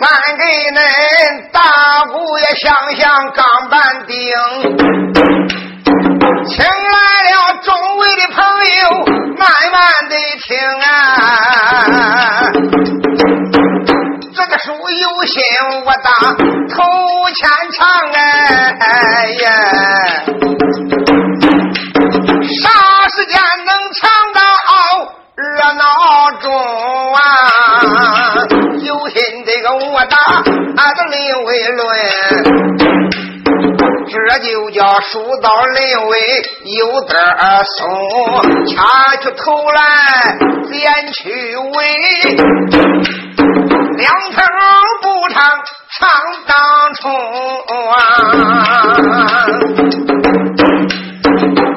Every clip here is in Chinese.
俺给恁大姑爷想想钢板钉，请来了众位的朋友，慢慢的听啊。这个书有心我当头前唱哎呀，就叫书到临尾有点松，掐去头来剪去尾。两头不唱唱当冲啊！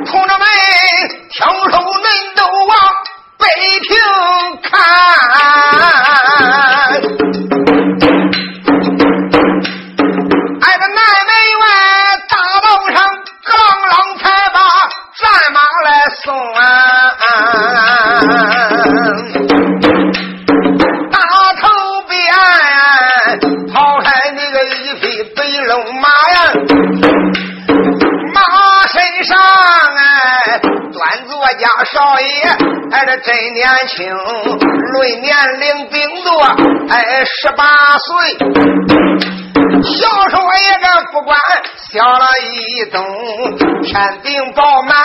同志们，听说恁都往北平看。少爷，哎，这真年轻，论年龄顶多哎十八岁。小说也个不管小了一等，天顶饱满，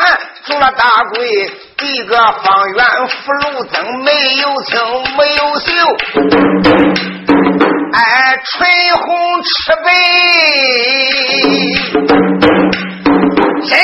住了大贵，一个方圆福禄增，没有青，没有秀，哎，唇红齿白，真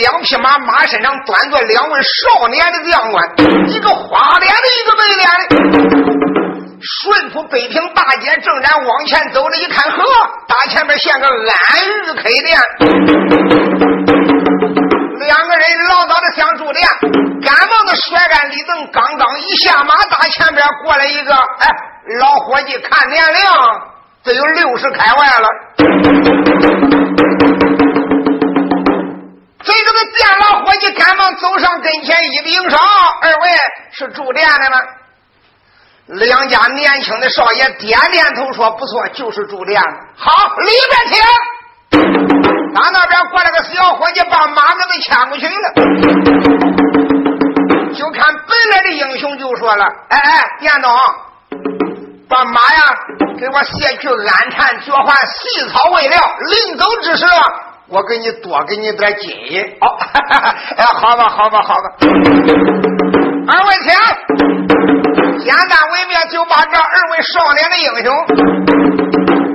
两匹马马身上端着两位少年的将官，一个花脸的，一个白脸的，顺出北平大街，正然往前走了，一看，呵，大前面现个安玉开店。两个人老早的想住店，赶忙的甩干李登，刚刚一下马，大前边过来一个，哎，老伙计看年龄，都有六十开外了。这个个店老伙计赶忙走上跟前，一领上，二位是住店的吗？两家年轻的少爷点点头说：“不错，就是住店。好，里边请。”打那边过来个小伙计，把马给他牵过去了。就看本来的英雄就说了：“哎哎，店东，把马呀给我卸去鞍缠脚环细草喂料。临走之时，我给你多给你点金银。”哦，哎，好吧，好吧，好吧。二位请，简单为妙，就把这二位少年的英雄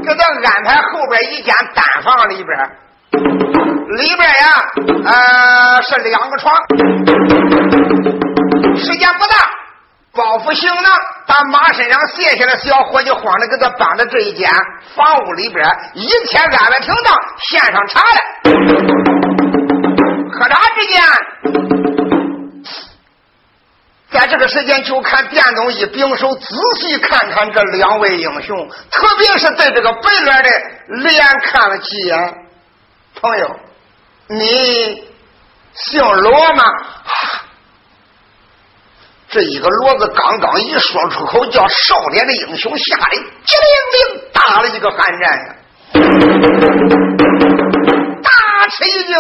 给他安排后边一间单房里边。里边呀，呃，是两个床，时间不大，包袱行囊，把马身上卸下来，小伙计慌的给他搬到这一间房屋里边，一切安排停当，献上茶来。喝茶之间，在这个时间，就看电动一并手，仔细看看这两位英雄，特别是对这个白脸的脸看了几眼。朋友，你姓罗吗？这一个“骡子刚刚一说出口，叫少年的英雄吓得机灵灵打了一个寒战呀，大吃一惊，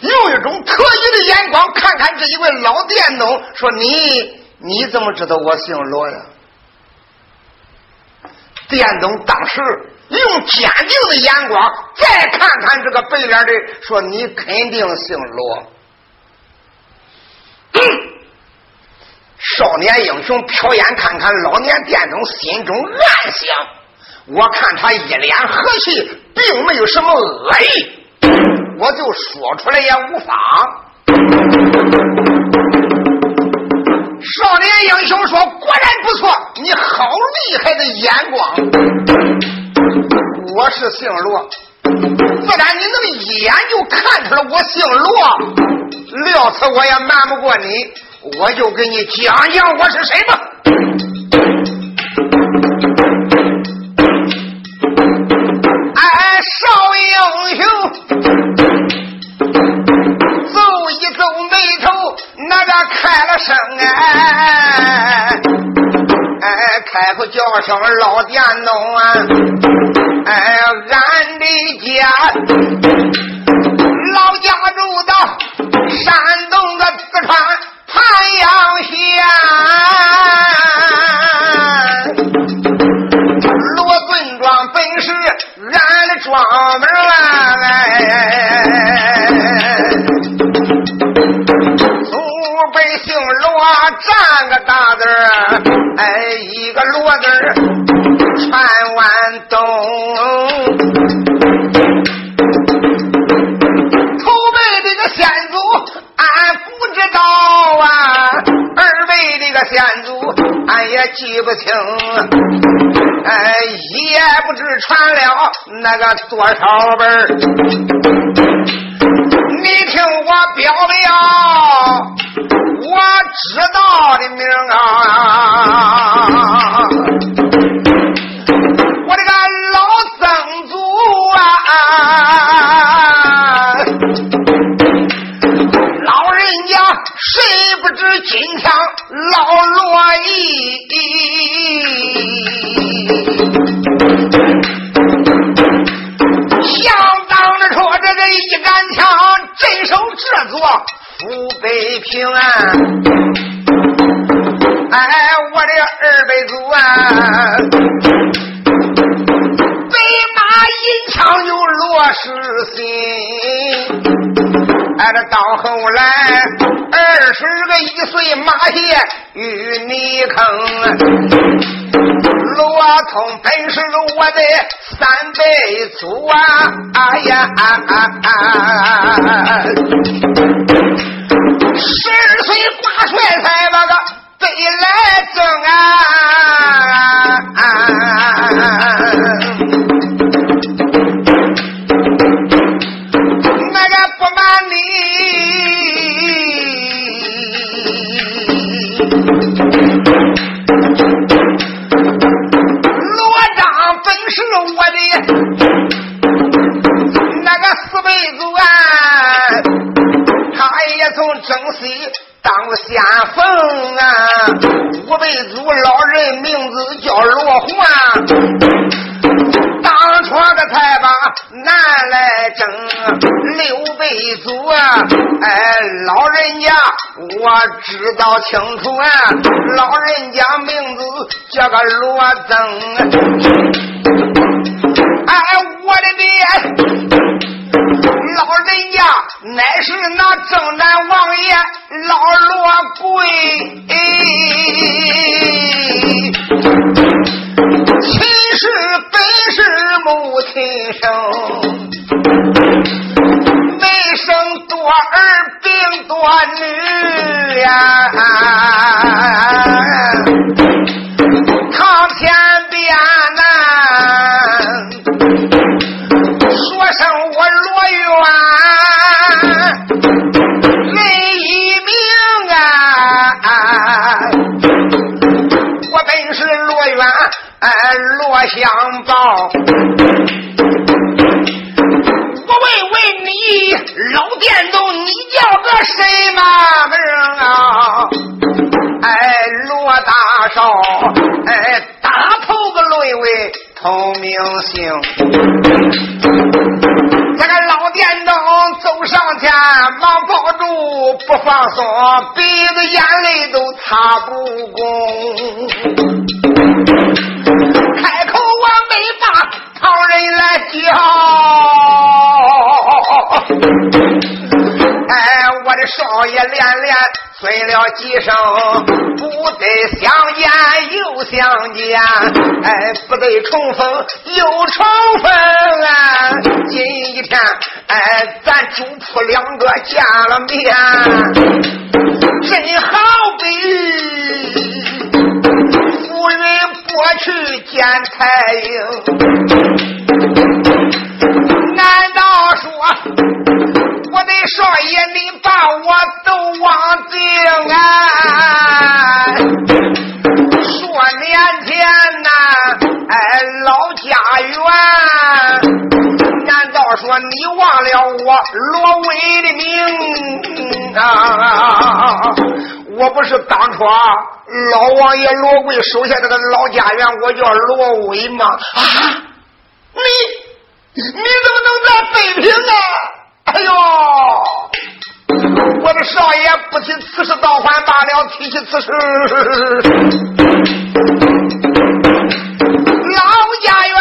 用一种特异的眼光看看这一位老电农，说：“你你怎么知道我姓罗呀？”电农当时用坚定的眼光再看看这个白脸的，说：“你肯定姓罗。”少年英雄瞟眼看看老年店中，心中暗想：我看他一脸和气，并没有什么恶意，我就说出来也无妨。少年英雄说：“果然不错，你好厉害的眼光。我是姓罗，自然你能一眼就看出来我姓罗，料此我也瞒不过你。”我就给你讲讲我是谁吧。哎，少英雄，皱一皱眉头，那个开了声哎，哎，开口叫声老电农啊，哎，俺的家老家住到山东的四川。太阳下，罗棍庄本是俺的庄门那个多少本到后来。二十个一岁马鞋与你坑，罗通本是我的三辈祖啊！哎呀，啊啊啊！是知道清楚啊，老人家名字叫个罗增。哎，我的爹。老人家乃是那正南王爷老罗贵，女呀，啊。叫个什么名啊？哎，罗大少，哎，打头个沦为同明星。这个老店东走上前，忙抱住不放松，鼻子眼泪都擦不公。开口我没把旁人来叫，我的少爷连连催了几声，不得相见又相见，哎，不得重逢又重逢啊！今一天，哎，咱主仆两个见了面，真好比。夫人过去见太英，难道说我的少爷你把我都忘记啊？说年前呐，哎，老家园，难道说你忘了我罗威的名啊？我不是当初，老王爷罗贵手下这个老家园，我叫罗威吗？啊，你你怎么能在北平啊？哎呦，我的少爷不提此事倒还罢了，提起此事，老家园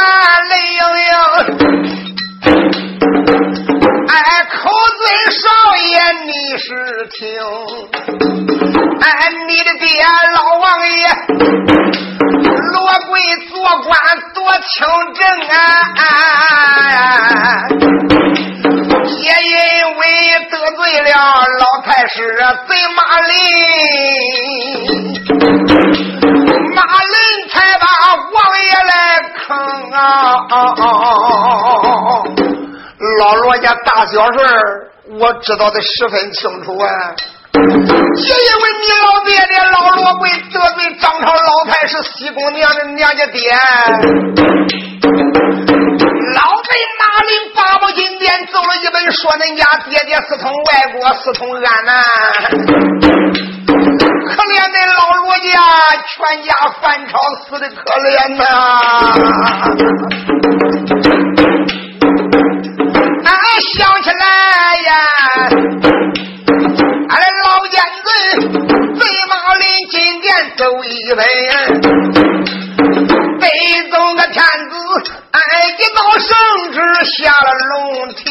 泪盈盈。哎，口尊少爷，你是听。哎，你的爹老王爷罗贵做官多清正啊，老太师贼马林，马林才把王爷来坑啊！老罗家大小事儿我知道的十分清楚啊。也因为你老爹爹老罗贵得罪张朝老太是西宫娘娘家爹，老贼马林八宝金殿走了一本，说恁家爹爹私通外国，私通安南，可怜那老罗家全家反朝死的可怜呐！俺想起来呀。俺老燕子飞马临金殿走一回，北宗个天子，哎，一道圣旨下了龙庭，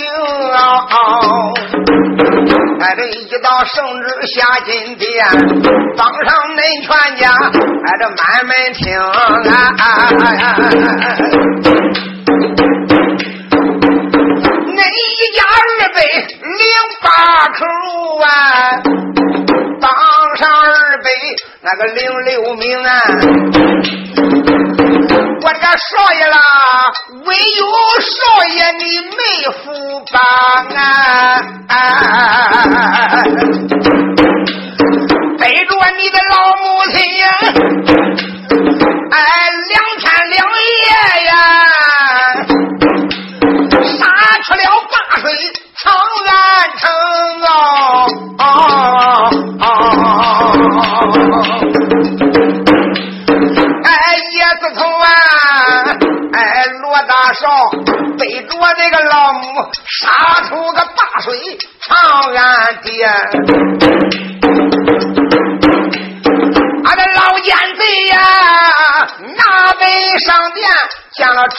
哎，这一道圣旨下金殿，当上恁全家，哎，这慢慢听啊，恁一家二辈零八口啊，当上二辈。那个零六名啊，我这少爷啦，唯有少爷你没福帮啊，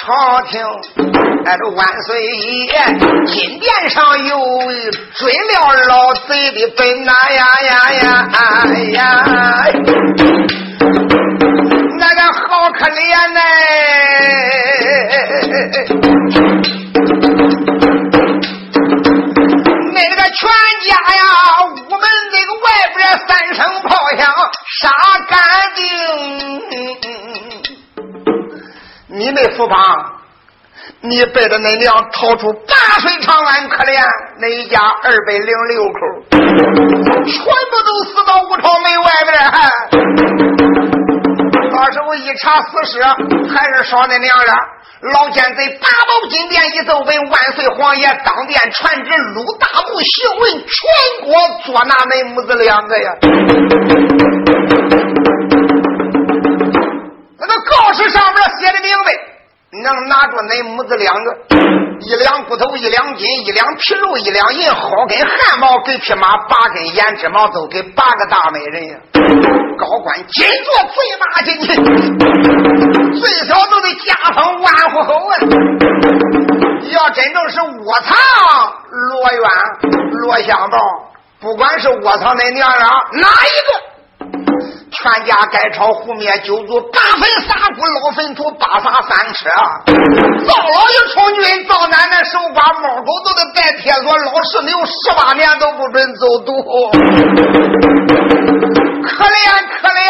朝廷，哎，这万岁爷金殿上有追了老贼的本呐呀呀呀哎呀！那个好可怜呐！那个全家呀，我们那个外边三声炮响杀干没福帮，你背着恁娘逃出八水长安，可怜恁一家二百零六口，全部都死到五朝门外边。到时候一查死尸，还是少那两两。老奸贼八宝金殿一奏本，万岁皇爷当殿传旨，鲁大部行文，全国捉拿恁母子两个呀。告示上面写的明白，能拿住恁母子两个，一两骨头，一两筋，一两皮肉，一两银，薅根汗毛，给匹马八根胭脂毛，都给八个大美人呀。高官金座嘴马进去，最少都得加封万户侯啊！要真正是窝藏罗远、罗香道，不管是窝藏恁娘俩哪一个。全家改朝覆灭，九族八坟三骨老坟土，八撒三尺。赵老爷从军，赵奶奶守寡，猫狗都得带铁锁，老石牛十八年都不准走读。可怜可怜，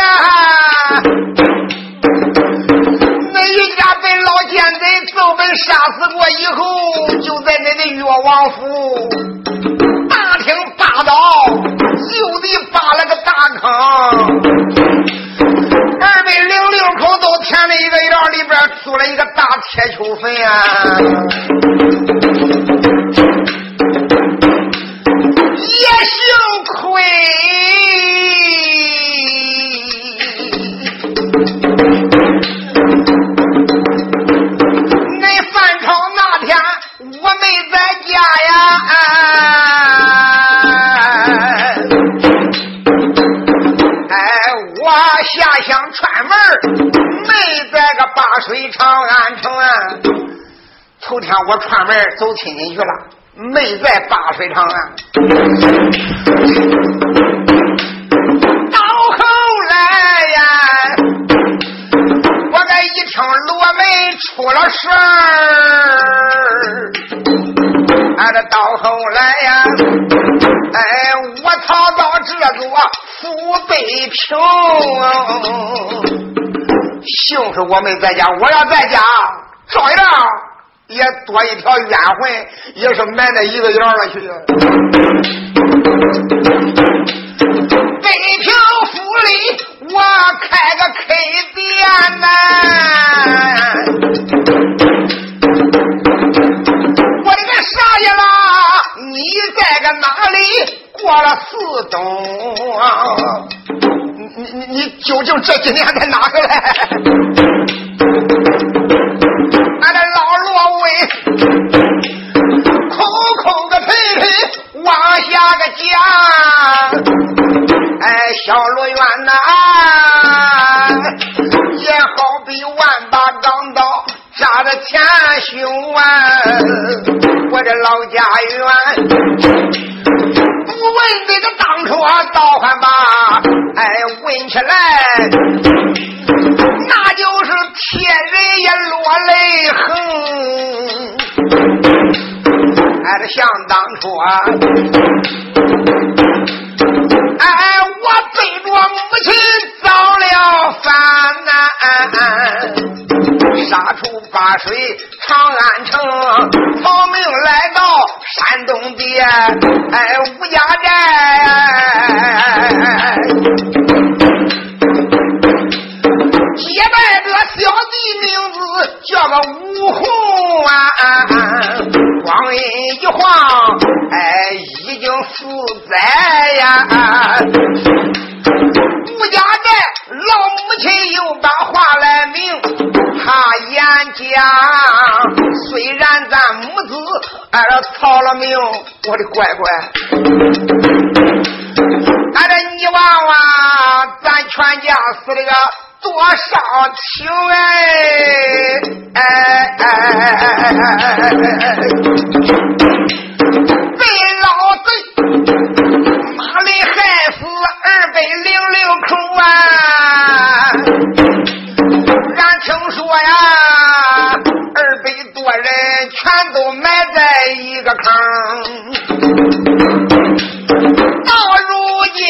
那一家被老奸贼赵本杀死过以后，就在那个岳王府大厅霸道，就地扒了个大坑。二百零六口都填了一个院里边租了一个大铁球坟呀，也幸亏那饭场那天我没在家呀，啊水长安城啊，头天我串门走亲戚去了，没在大水长安。到后来呀，我这一听罗门出了事儿，俺这到后来呀，哎，我逃到这座府北平。幸亏我没在家，我要在家，照样也多一条冤魂，也是埋在一个窑了去。北平府里，我开个 K 店呐，我的个少爷啦，你在个哪里过了四冬？你你你究竟这几年在哪个来？俺这老罗威空空的腿腿往下个讲，哎，小罗院呐，也好比万把钢刀扎着前胸啊！我这老家园，不问这个当初啊，倒还把。哎，问起来，那就是天人也落泪横。哎，这想当初啊，哎，我背着母亲遭了反难，杀出八水长安城，逃命来山东的哎吴家寨。结拜个小弟名字叫个吴红啊，光阴一晃，哎，已经四载呀。吴家寨老母亲又把话来明，他言讲，虽然咱母子哎操了命，我的乖乖，俺这泥娃娃，咱全家死了个。多少情哎哎哎！被老二百零六口啊！俺听说呀，二百多人全都埋在一个坑。到如今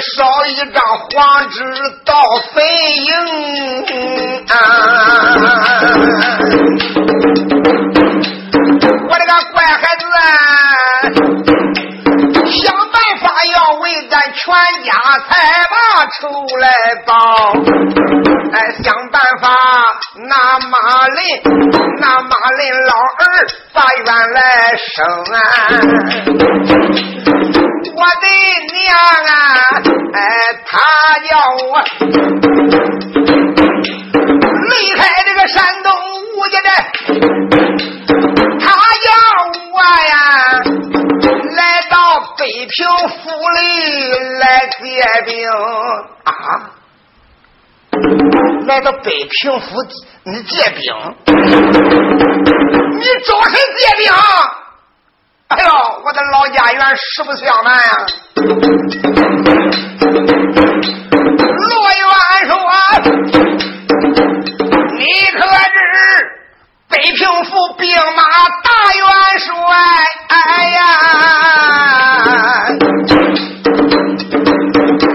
烧一张黄纸到坟荧啊。我的个愁来报，哎，想办法拿马林，拿马林老儿把冤来生啊！我的娘啊，哎，他要我离开的北平府你借兵，你找谁借兵？哎呦，我的老家园实不相瞒呀！罗元说：“你可知北平府兵马大元帅？哎呀，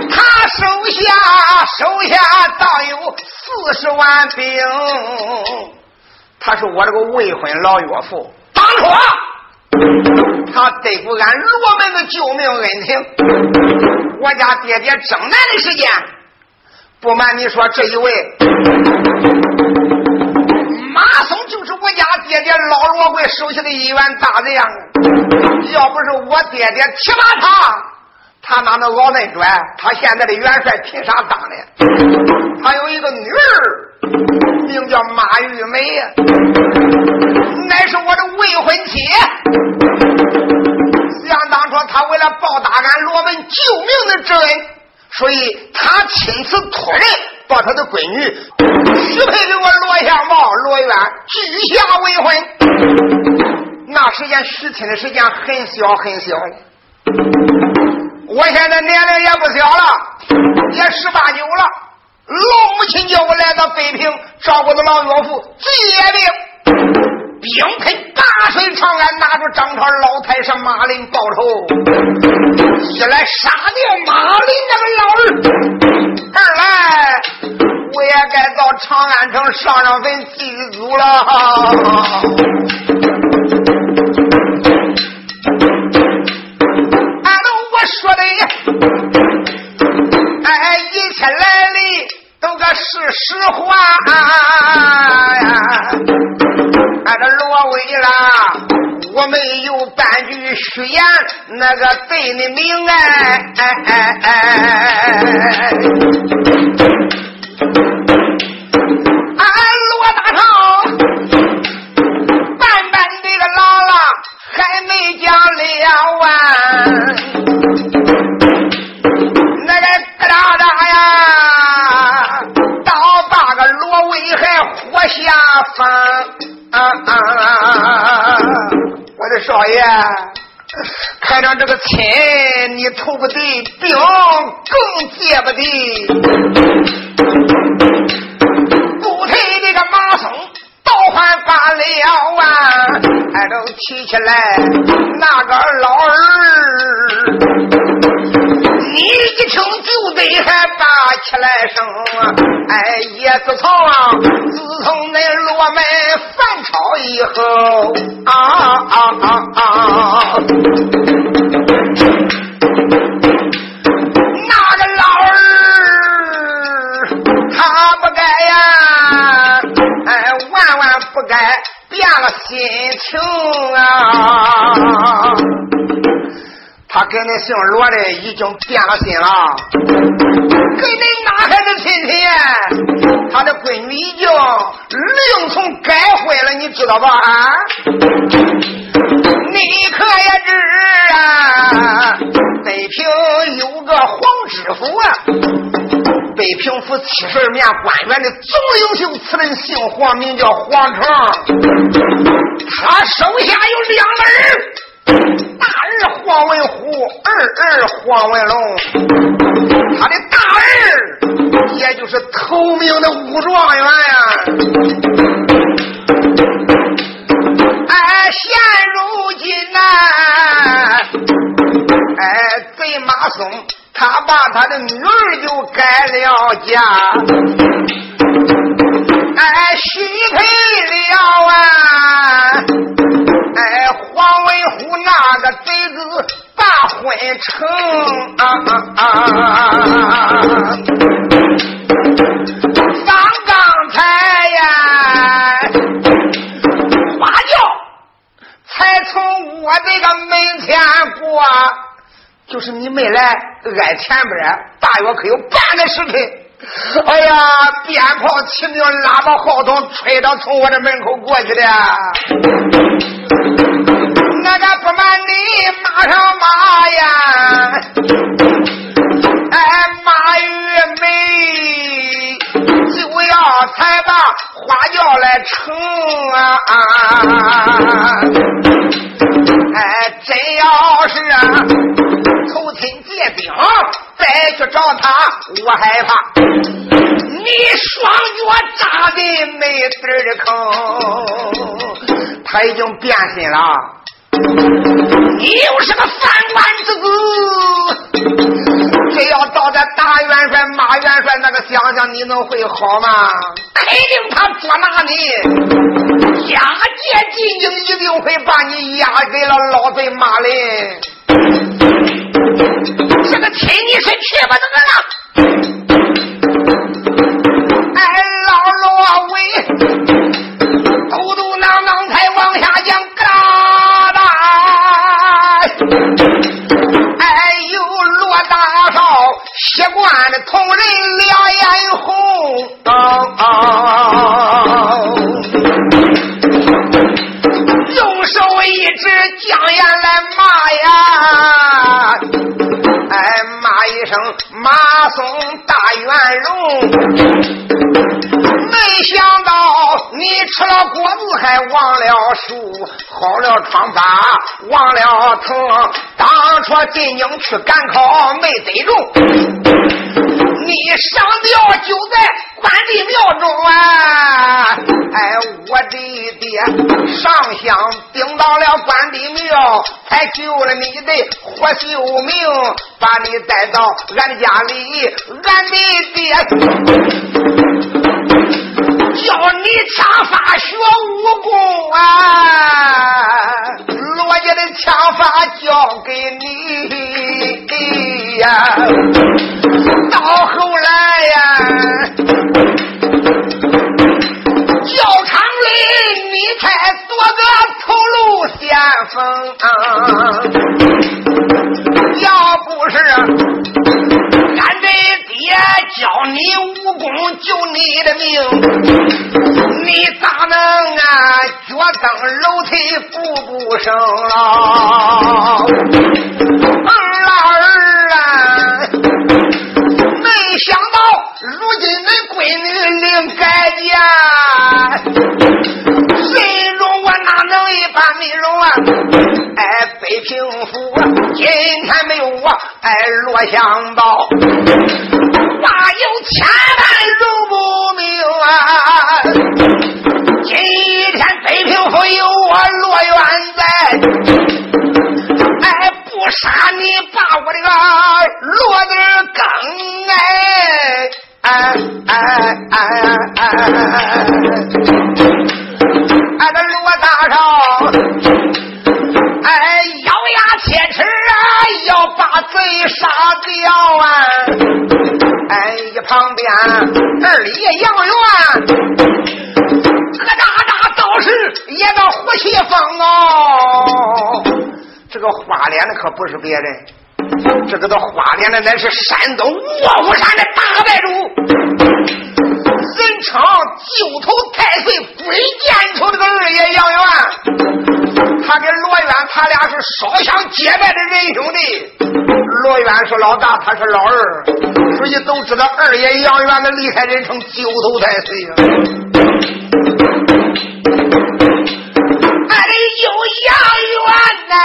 他手下手下四十万兵，他是我这个未婚老岳父，当初。”他对不俺罗门的救命恩情，我家爹爹征南的时间，不瞒你说，这一位马松就是我家爹爹老罗贵手下的一员大将。要不是我爹爹提拔他，他哪能老那转？他现在的元帅凭啥当的？他有一个女儿，名叫马玉梅，乃是我的未婚妻。想当初，他为了报答俺罗门救命的之恩，所以他亲自托人把他的闺女许配给我罗相茂、罗元，举下为婚。那时间许亲的时间很小很小，我现在年龄也不小了，也十八九了。老母亲叫我来到北平照顾的老岳父借病。兵配八水长安，拿着张朝老太上马林报仇，一来杀掉马林那个老儿，二来我也该到长安城上上坟祭祖了。是实话呀。俺这罗威啦，我没有半句虚言，那个对你明哎哎哎哎！呀，看上这个亲，你凑不得，兵更接不得。不退这个马松，倒还罢了啊！俺都提起来那个老二。你一听就得还拔起来声啊！哎，叶子草啊，自从那罗门反朝以后啊啊啊啊！那个老儿他不该呀，哎，万万不该变了心情啊！他跟那姓罗的已经变了心了，跟你哪还是亲亲？他的闺女已经另从改婚了，你知道吧？啊！你可也知啊，北平有个黄知府啊，北平府七十二面官员的总领袖，此人姓黄，名叫黄成，他手下有两个人。大儿黄文虎，二儿黄文龙，他的大儿也就是头名的武状元呀。哎，现如今呐，哎，贼马松他把他的女儿就改了嫁，哎，许配了啊。哎，王文虎那个贼子把婚成啊啊啊！刚刚才呀，花轿才从我这个门前过，就是你没来挨前边，大约可有半个时辰。哎呀，鞭炮齐鸣，喇叭号筒吹着，从我这门口过去的。那个不瞒你，马上马呀！哎，马玉梅就要才把花轿来成啊！哎，真要是啊，投亲结兵再去找他，我害怕你双脚扎进没底的坑。他已经变心了，你又是个三官之子。这要到在大元帅、马元帅那个乡下，你能会好吗？肯定他捉拿你，押解进京，一定会把你押给了老贼马林。这个亲你是去不得了。哎，老罗威，嘟嘟囔囔才往下讲疙瘩，哎呦罗大少。习惯的同人两眼红，用手一指将眼来！哎，骂一声马松大元荣。没想到你吃了果子还忘了树，好了疮疤忘了疼。当初进京去赶考没得中，你上吊就在关帝庙中啊！哎，我的爹上香顶到了关帝庙，才救了你的活秀命，把你带到俺家里，俺的爹。叫你枪法学武功啊！罗家的枪法交给你呀。到后来呀，教场里你才做个头路先锋，要不是。爹教你武功救你的命，你咋能啊脚蹬楼梯步步生了？儿啊儿啊，没想到如今恁闺女领改嫁，谁容我哪能一般没容啊？哎，北平府今天没有我，哎，罗香宝。哪有千万容不明啊！今天北平府有我罗元在，杀你把我这个罗字更哎哎哎哎哎！俺的罗大少，哎，咬牙切齿啊，要把贼杀掉啊！哎，一旁边二爷杨元，个大大道士也个胡气风哦。这个花脸的可不是别人，这个的花脸的乃是山东卧虎山的大寨主，人称九头太岁鬼见愁这个二爷杨元。他跟罗元，他俩是烧香结拜的仁兄弟。罗元是老大，他是老二，所以都知道二爷杨元的厉害，人称九头太岁呀。俺里有杨元呐，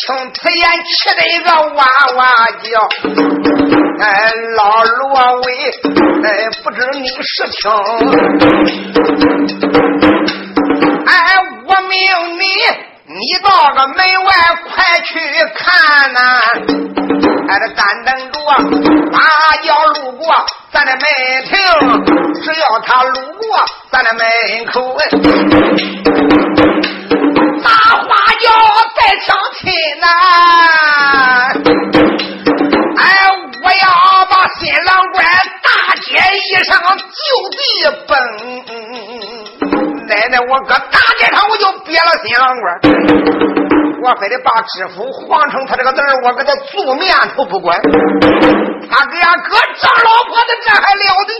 听此言气得一个哇哇叫。哎，老罗威，哎，不知你是听？哎，我命你。你到个门外，快去看呐！在，这单等着，大轿路过咱的门庭，只要他路过咱的门口，大花轿在相亲呐！哎，我要把新郎官大街衣裳就地奔。奶奶，我搁大街上我就憋了新郎官。我非得把知府黄成他这个字儿，我给他做面都不管。他给俺哥张老婆子，这还了得？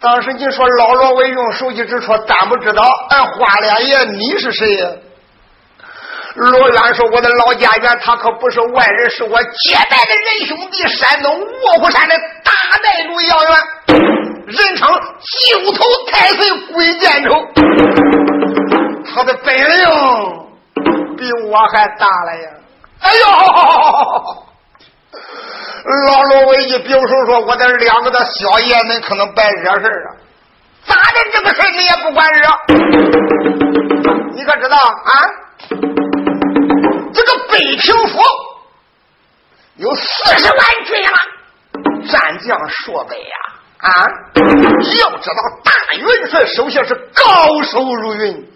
当时你说老罗伟用手机直说，咱不知道。哎，花脸爷，你是谁呀？罗元说：“我的老家园，他可不是外人，是我结拜的仁兄弟，山东卧虎山的大寨主杨元，人称九头太岁鬼见愁。他的本领比我还大了呀！哎呦，老罗威一表手说：我的两个的小爷们可能白惹事啊！咋的？这个事你也不管惹？你可知道啊？”这个北平府有四十万军了，战将数百呀！啊，要知道大元帅手下是高手如云，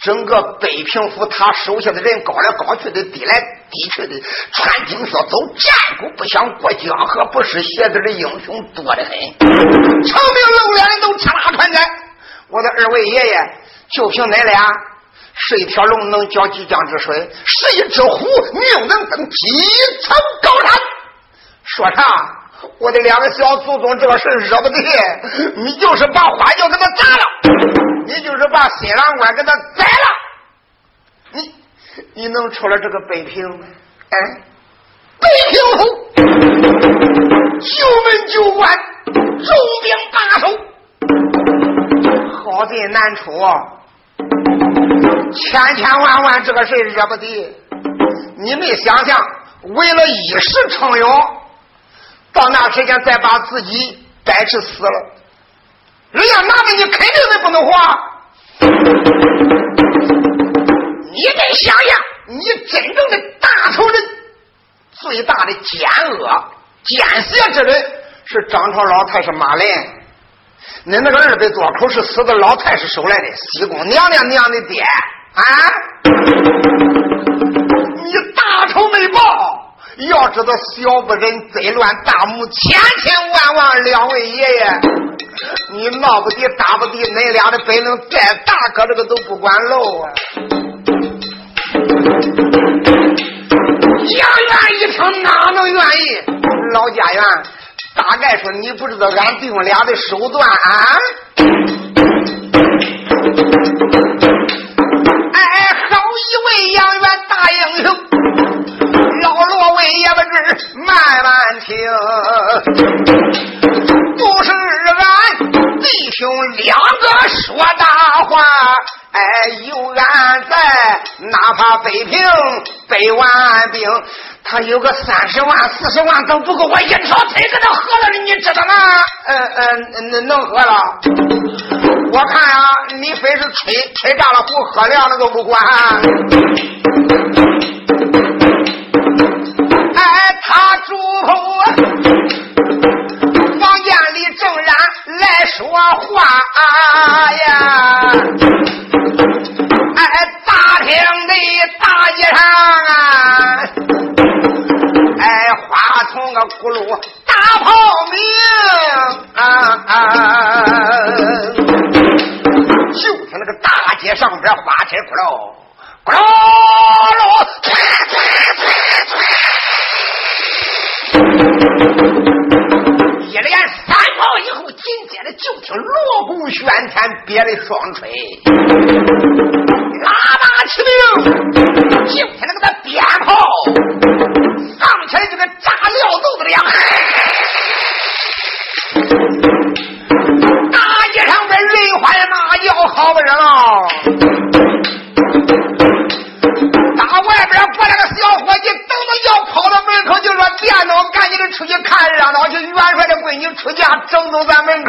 整个北平府他手下的人高来高去的，低来低去的，穿金靴走战鼓不响过江河不湿鞋子的英雄多得很，成名露脸的都吃拉团战。我的二位爷爷，就凭恁俩。是一条龙能搅几江之水，是一只虎你又能登几层高山。说啥？我的两个小祖宗这个事惹不得，你就是把花轿给他砸了，你就是把新郎官给他宰了，你你能出了这个北平吗？哎，北平府九门九关，重兵把守，好进难出。千千万万这个事惹不得，你没想想，为了一时逞勇，到那时间再把自己掰扯死了，人家拿着你肯定是不能活。你得想想，你真正的大仇人，最大的奸恶、奸邪之人是张朝老太，是马林。恁那个二百多口是死的老太师收来的，西宫娘娘娘的爹。啊！你大仇没报，要知道小不忍贼乱大谋，千千万万两位爷爷，你闹不得打不得，恁俩的本领再大，哥这个都不管喽啊！杨元一听哪能愿意？老家园，大概说你不知道俺弟兄俩的手段啊！哎哎，好一位杨元大英雄，也不知慢慢听，不是俺弟兄两个说大话，哎，有俺在，哪怕北平百万兵，他有个三十万、四十万都不够，我一条腿给他喝了的，你知道吗？嗯嗯，能能喝了。我看啊，你非是吹吹炸了壶喝凉了都不管。哎，他住口，房间里正然来说话呀。哎，大厅的大街上啊，哎，花筒个轱辘大炮鸣啊啊。就听那个大街上边花车咕噜咕噜噜，一连三炮以后，紧接着就听锣鼓喧天，别的双吹，喇叭齐鸣，就听那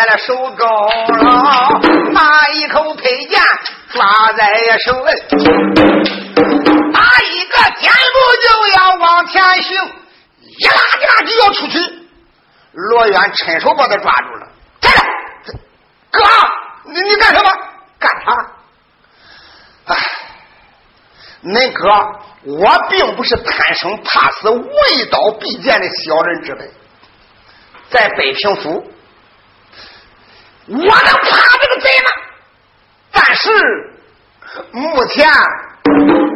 在了手中了，拿一口佩剑抓在手，打一个箭步就要往前行，一拉一拉就要出去。罗远趁手把他抓住了，站着，哥，你你干什么？干啥？哎，恁哥，我并不是贪生怕死、为刀必剑的小人之辈。在北平府，我能怕这个贼吗？但是目前，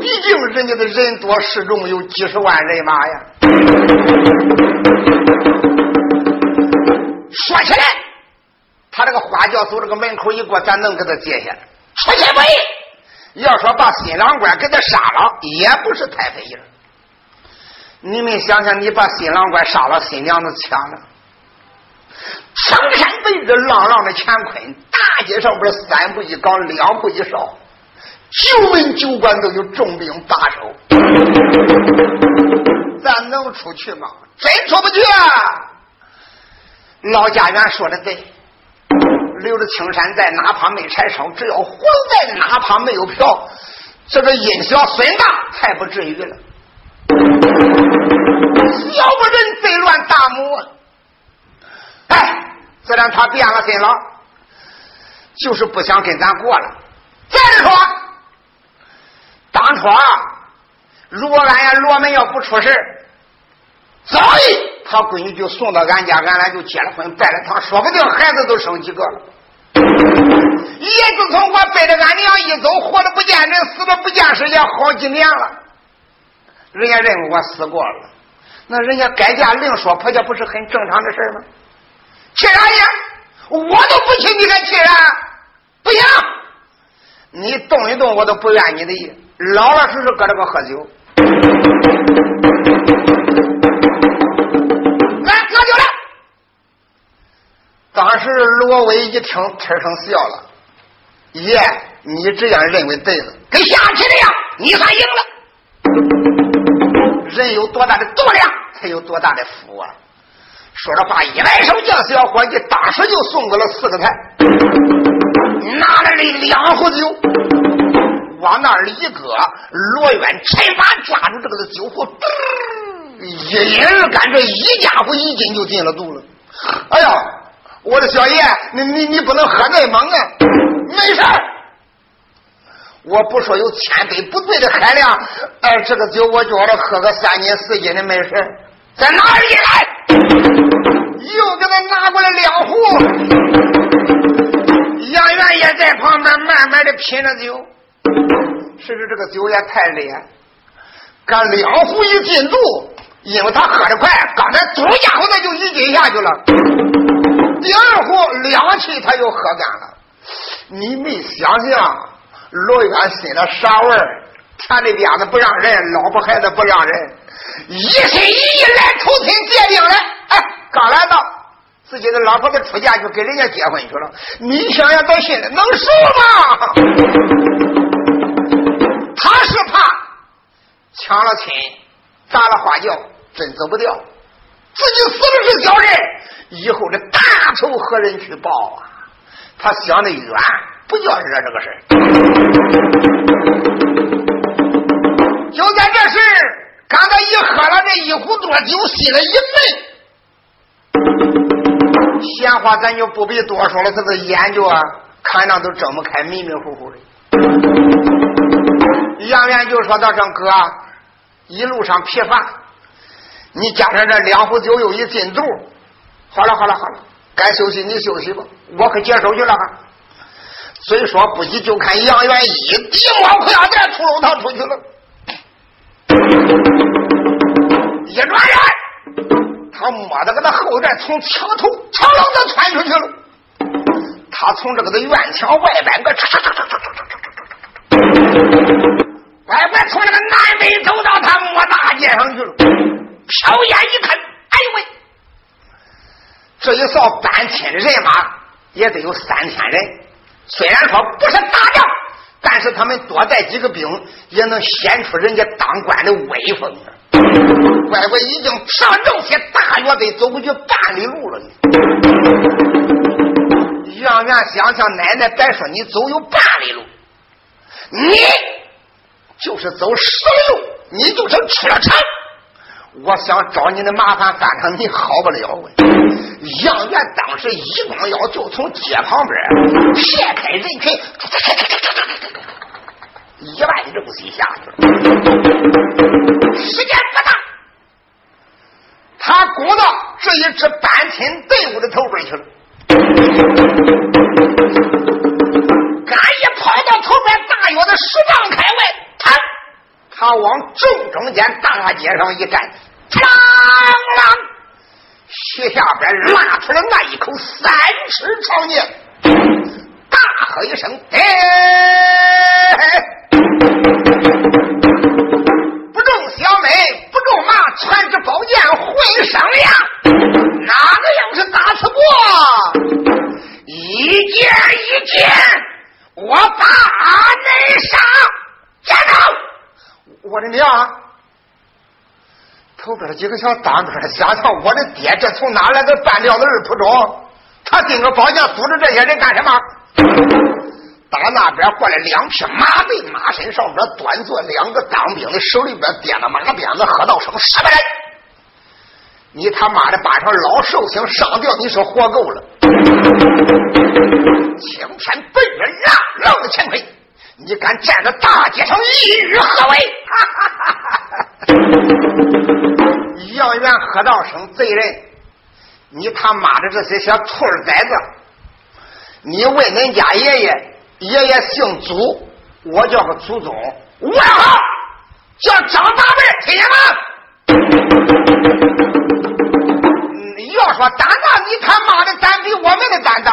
毕竟人家的人多势众，有几十万人马呀。说起来，他这个花轿走这个门口一过，咱能给他接下来。出其不意，要说把新郎官给他杀了，也不是太费劲。你们想想，你把新郎官杀了，新娘子抢了。苍山辈子，浪浪的乾坤，大街上边三步一岗，两步一哨，九门九关都有重兵把守，咱能出去吗？真出不去啊！老家园说的对，留着青山在，哪怕没柴烧，只要活在，哪怕没有票，这个阴小孙大才不至于了。要不人贼乱大母。哎，自然他变了心了，就是不想跟咱过了。再者说，当初啊，如果俺家罗门要不出事早已他闺女就送到俺家，俺俩就结了婚，拜了堂，说不定孩子都生几个了。也自从我背着俺娘一走，活的不见人，死的不见尸，也好几年了。人家认为我死过了，那人家改嫁另说婆家，不是很正常的事吗？去啥呀？我都不去，你敢去啊？不行！你动一动，我都不怨你的意。老老实实搁这个喝酒。来喝酒来。当时罗威一听，呲声笑了。爷，你这样认为对了，跟下棋的样，你算赢了。人有多大的度量，才有多大的福啊！说着话，一来手，叫小伙计当时就送过了四个菜，拿来了两壶酒，往那儿一搁。罗远趁把抓住这个酒壶，一饮而干，这一家伙一斤就进了肚了。哎呀，我的小爷，你你你不能喝太猛啊！没事我不说有千杯不醉的海量，哎，这个酒我叫他喝个三斤四斤的没事再拿一来。又给他拿过来两壶，杨元也在旁边慢慢的品着酒。是不是这个酒也太烈？干两壶一进肚，因为他喝的快，刚才嘟家伙那就一斤下去了。第二壶两气他就喝干了。你没想想，罗元心里啥味儿？他的鞭子不让人，老婆孩子不让人，一心一意来投亲结兵来。哎。刚来到，自己的老婆子出嫁去跟人家结婚去了，你想想到心里能受吗？他是怕抢了亲，砸了花轿，真走不掉。自己死了是小人，以后这大仇何人去报啊？他想的远，不叫惹这个事就在这时，一壶多酒，心里一闷。闲话咱就不必多说了，这个眼睛啊，看着都睁不开，迷迷糊糊的。杨元就说到：“这哥，一路上疲乏，你加上这两壶酒又一进肚，好了好了好了，该休息你休息吧，我可接手去了哈。”虽说不急，就看杨元一地摸裤腰带，出楼堂出去了，一转眼，他摸着个那后院从桥头桥楼子窜出去了。他从这个的院墙外边个，乖乖从那个南北走到他摸大街上去了。瞟眼一看，哎呦喂，这一扫搬迁的人马也得有三千人，虽然说不是大将。但是他们多带几个兵，也能显出人家当官的威风。乖乖已经上正些大约得走过去半里路了。杨元想想，奶奶别说你走有半里路，你就是走十里路，你就是出了城。我想找你的麻烦，反正你好不了我。杨元当时一光腰就从街旁边撇开人群，一万正西下去了。时间不大，他攻到这一支班亲队伍的头边去了。赶一跑到头边大约的十丈开外，他他往正中间大街上一站。啷啷，雪下边拉出来那一口三尺长剑，大喝一声：“哎！”不中小美，不中马，传之宝剑会商量。哪个要是打死过，一剑一剑，我把你杀！站住！我的娘！后边几个小当官的想想，我的爹这从哪来的半吊子二铺中？他盯着宝剑组织这些人干什么？打那边过来两匹马背，马身上边端坐两个当兵的，手里边掂着马鞭子，喝道声：“什么人？你他妈的把上老寿星上吊，你说活够了？青天白日朗朗的乾坤，你敢站在大街上意欲何为？”哈哈哈！杨元喝道声：“贼人！你他妈的这些小兔崽子！你问恁家爷爷，爷爷姓祖，我叫个祖宗，外号叫张大辈，听见吗？要说胆大，你他妈的胆比我们的胆大。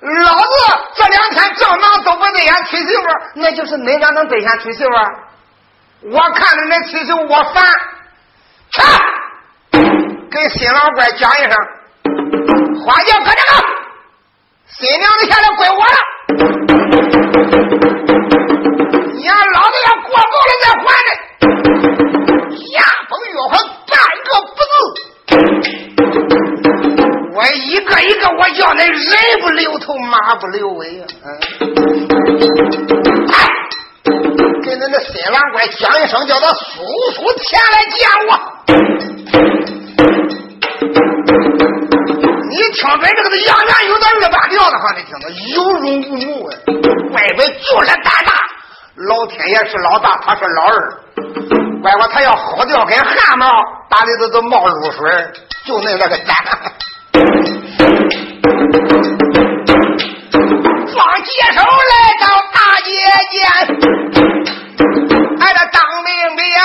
老子这两天正忙都不对眼娶媳妇，那就是恁家能对眼娶媳妇？我看着恁娶媳妇，我烦。”去，给新郎官讲一声，花轿搁这个，新娘子下来归我了。你让老子要过够了再还呢。下风月还半个不字，我一个一个我叫恁人不留头马不留尾呀！给恁的新郎官讲一声，叫他叔叔前来见我。听咱这个的杨元有点二八调的哈，你听着有勇无谋啊！乖乖就是胆大，老天爷是老大，他是老二。乖乖他要薅掉根汗毛，打里头都冒露水，就那那个胆。放接手来到大街间，挨着当兵的呀。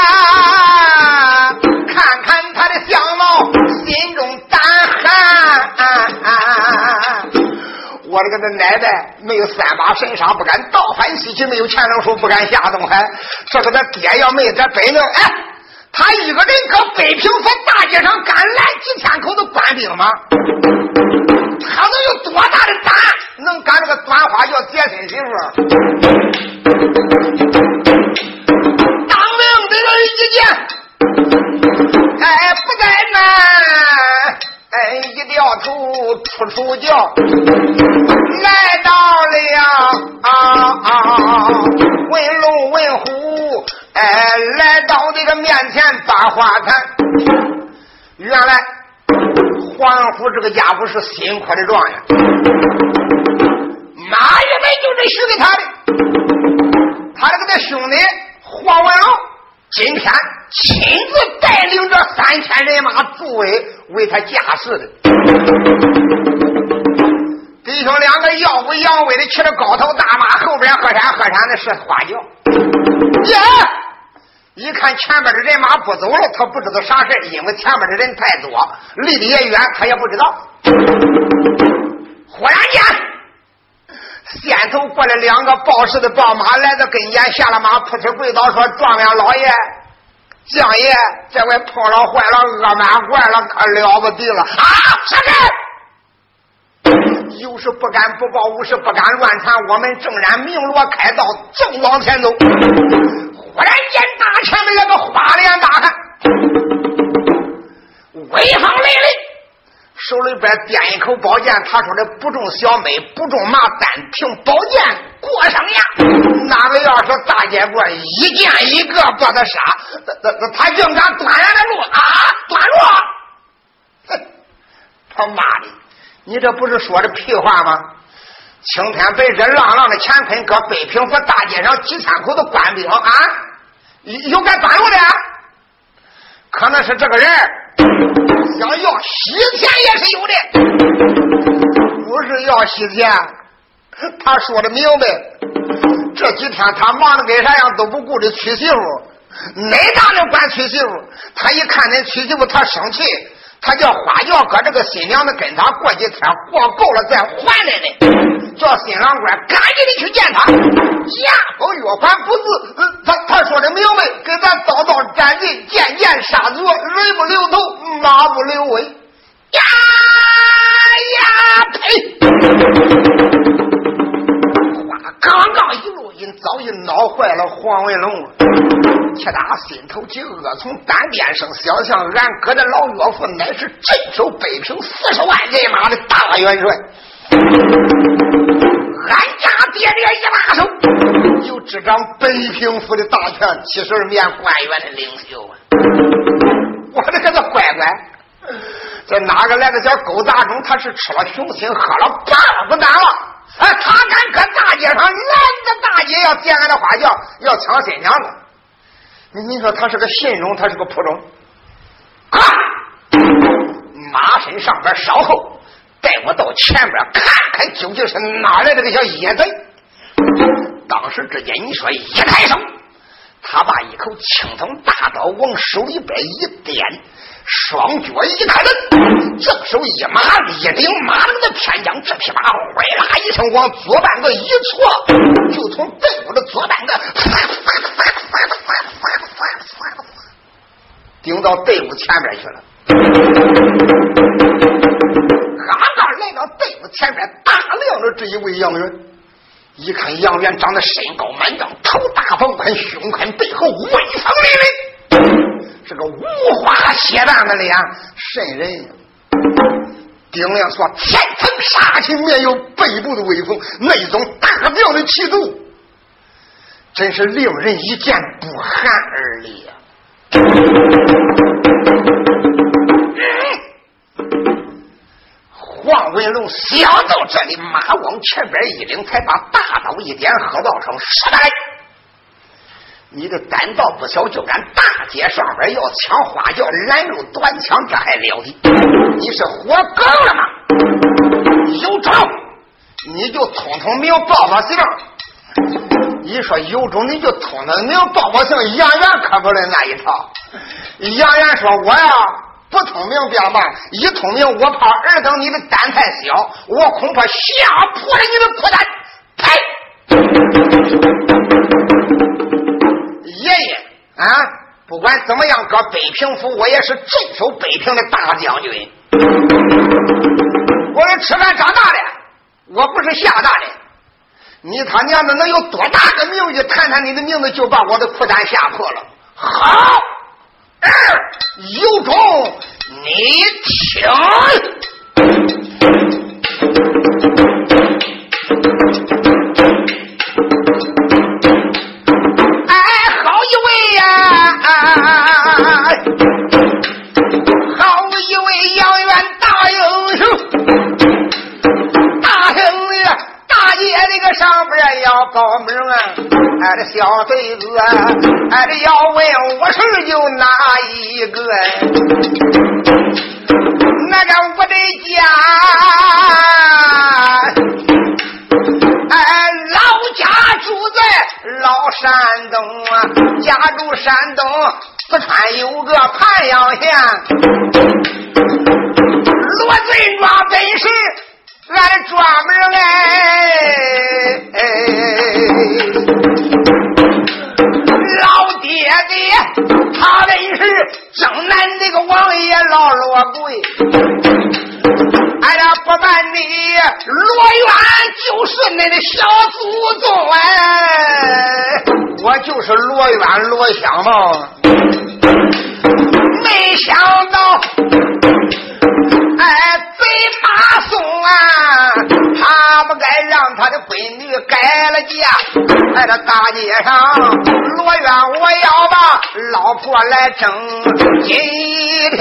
这个那奶奶没有三把神杀，不敢倒反西去；没有乾隆术，不敢下东海。这个他爹要没这本领，哎，他一个人搁北平府大街上敢拦几千口的官兵吗？他能有多大的胆，能敢这个短花轿接亲媳妇？当兵的人一见，哎，不在那。哎，一掉头出出叫，来到了啊啊，问龙问虎，哎，来到这个面前把话谈。原来黄虎这个家伙是新科的状元，为他架势的，弟兄两个耀武扬威的骑着高头大马，后边喝山喝山的是花轿。耶！一看前边的人马不走了，他不知道啥事因为前面的人太多，离得也远，他也不知道。忽然间，先头过来两个报事的报马，来到跟前，下了马，扑哧跪倒说：“状元老爷。”相爷这回碰了坏了，饿满坏了，可了不得了啊！杀人！有事不敢不报，无事不敢乱传。我们正然鸣锣开道，正往前走。忽然间，大前面来个花脸大汉，威风凛凛。手里边掂一口宝剑，他说的不中小妹，不中马，单凭宝剑过上呀。哪个要是大结棍，一剑一个把他杀，他他他竟敢断俺的路啊！断路！哼，他妈的，你这不是说的屁话吗？青天白日朗朗的乾坤，搁北平府大街上几千口的官兵啊，有敢断路的？可能是这个人想要洗钱也是有的，不是要洗钱。他说的明白，这几天他忙的跟啥样都不顾着娶媳妇，哪大能管娶媳妇？他一看恁娶媳妇，他生气。他叫花轿搁这个新娘子跟他过几天，过够了再还来的。叫新郎官赶紧的去见他，押封约款不是。他他说的明白，跟咱刀刀斩尽，剑剑杀足，人不留头，马不留尾。呀呀呸！话刚刚一录音，早已恼坏了黄文龙。铁打心头极恶从单边生，想想俺哥的老岳父乃是镇守北平四十万人马的大元帅，俺家爹爹一把手，就执掌北平府的大权，七十二面官员的领袖啊！我的个乖乖，这哪个来个小狗杂种？他是吃了雄心，喝了八了不难了。哎，他敢搁大街上拦着大姐要见俺的花轿，要抢新娘子。你你说他是个信中，他是个仆中。快，马身上边稍后，带我到前边看看究竟是哪来这个小野贼。当时之间，你说一抬手，他把一口青铜大刀往手里边一掂。双脚一踏蹬，正手一马，一顶马棱的天将，这匹马哗啦一声往左半个一错，就从队伍的左半个，顶到队伍前面去了。刚刚来到队伍前面，打量着这一位杨元，一看杨元长得身高满丈，头大方宽，胸宽背厚，威风凛凛。是个五花血蛋的脸，渗人。丁亮说：“天蓬杀气，面有背部的威风，那种大将的气度，真是令人一见不寒而栗呀。”王文龙想到这里，马往前边一领，才把大刀一点，喝道声：“杀来！”你的胆道不小，就敢大街上边要抢花轿，拦路短枪，这还了得？你是活够了吗？有种，你就通通名报报姓。你说有种，你就通通名报报姓。杨元可不能那一套。杨元说：“我呀，不通名便罢，一通明，我怕尔等你的胆太小，我恐怕吓破了你的裤裆。”呸！爷爷啊，不管怎么样，搁北平府，我也是镇守北平的大将军。我是吃饭长大的，我不是吓大的。你他娘的能有多大个名誉？谈谈你的名字，就把我的裤裆吓破了。好，有种你听。高明啊，俺的小对子，俺的要问我是有哪一个？那个我的家，哎，老家住在老山东啊，家住山东四川有个盘阳县，罗贼庄本是。俺专门哎，老爹爹，他本是正南那个王爷老罗贵，俺俩不瞒你，罗元就是恁的小祖宗哎，我就是罗元罗香嘛，没想到。哎，贼马松啊，他不该让他的闺女改了嫁。在这大街上，罗院我要把老婆来争。今天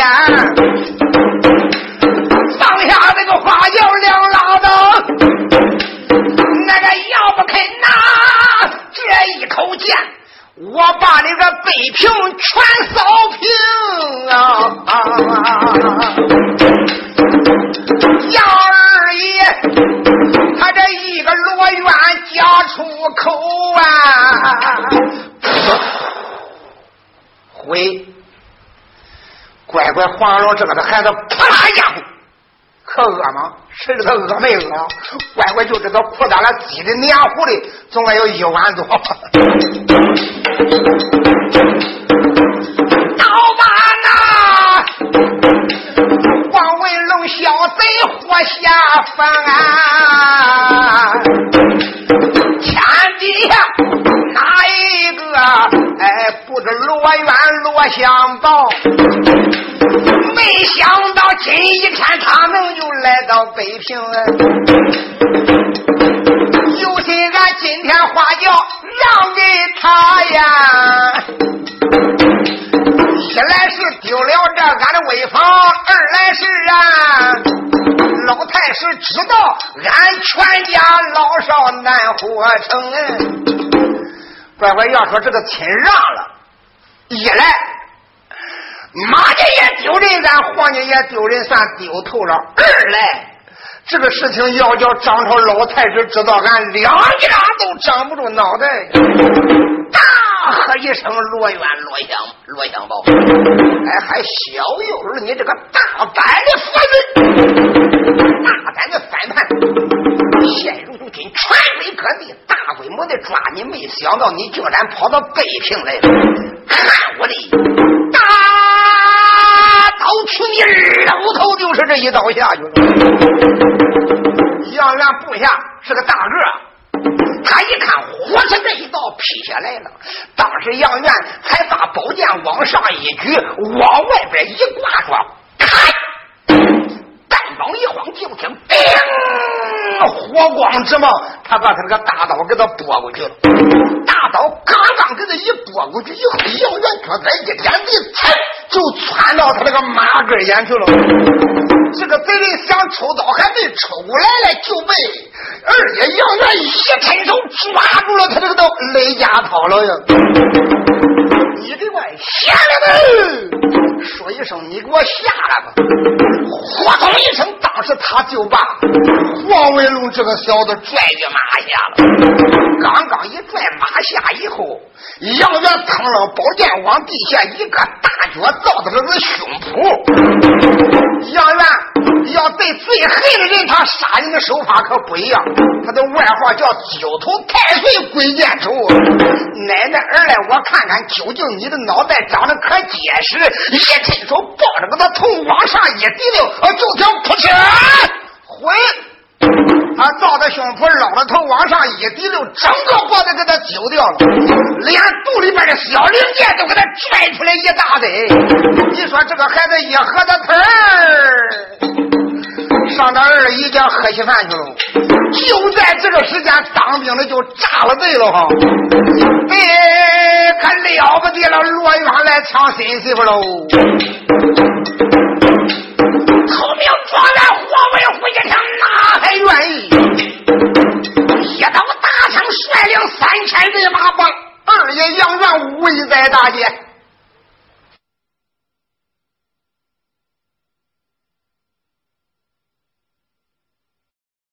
放下这个花轿两拉刀，那个要不肯拿这一口剑，我把你个北平全扫平啊！杨二爷，他这一个罗院家出口啊，回，乖乖黄老这个的孩子啪啦一下，可饿吗？谁知道饿没饿？乖乖就知道裤裆了挤的黏糊的，总该有一碗多。刀把那。小贼活下凡，天底下哪一个哎不知罗元罗相报？没想到今一天他能就来到北平，难活成。乖乖，要说这个亲让了，一来马家也丢人，咱黄家也丢人，算丢头了；二来这个事情要叫张朝老太师知道，俺两家都长不住脑袋。大喝一声罗元罗香罗香宝，哎，还小又是你这个大胆的佛人，大胆的反叛，陷入今传飞各地，大规模的抓你，没想到你竟然跑到北平来了，看我的大刀去你肉头，就是这一刀下去了。杨元部下是个大个。他一看，火车这一刀劈下来了。当时杨元才把宝剑往上一举，往外边一挂，说：“开！”单膀一晃，就听“叮”，火光直冒。他把他那个大刀给他拨过去了。大刀刚刚给他一拨过去以后，杨元脚在一点地踩，就窜到他那个马跟前去了。这个贼人想抽刀，还没抽过来了，就被二爷杨元一伸手抓住了他这个刀勒家套了呀！你给我下来吧！说一声，你给我下来吧！呼通一声，当时他就把黄文龙这个小子拽进马下了。刚刚一拽马下以后，杨元腾了宝剑往地下一个大脚照的这个胸脯。杨元。要对最恨的人，他杀人的手法可不一样。他的外号叫九头太岁鬼见愁。奶奶儿来，我看看究竟你的脑袋长得可结实。一伸手抱着个他头往上一提溜，就听扑哧，回。他照着胸脯捞着头往上一提溜，整个脖子给他揪掉了，连肚里边的小零件都给他拽出来一大堆。你说这个孩子一喝的疼上他二姨家喝稀饭去了。就在这个时间，当兵的就炸了队了哈！哎，可了不得了，罗元来抢新媳妇喽！投名状元黄文虎一听，哪还愿意？一刀大枪，率领三千人马帮二爷杨元围在大街。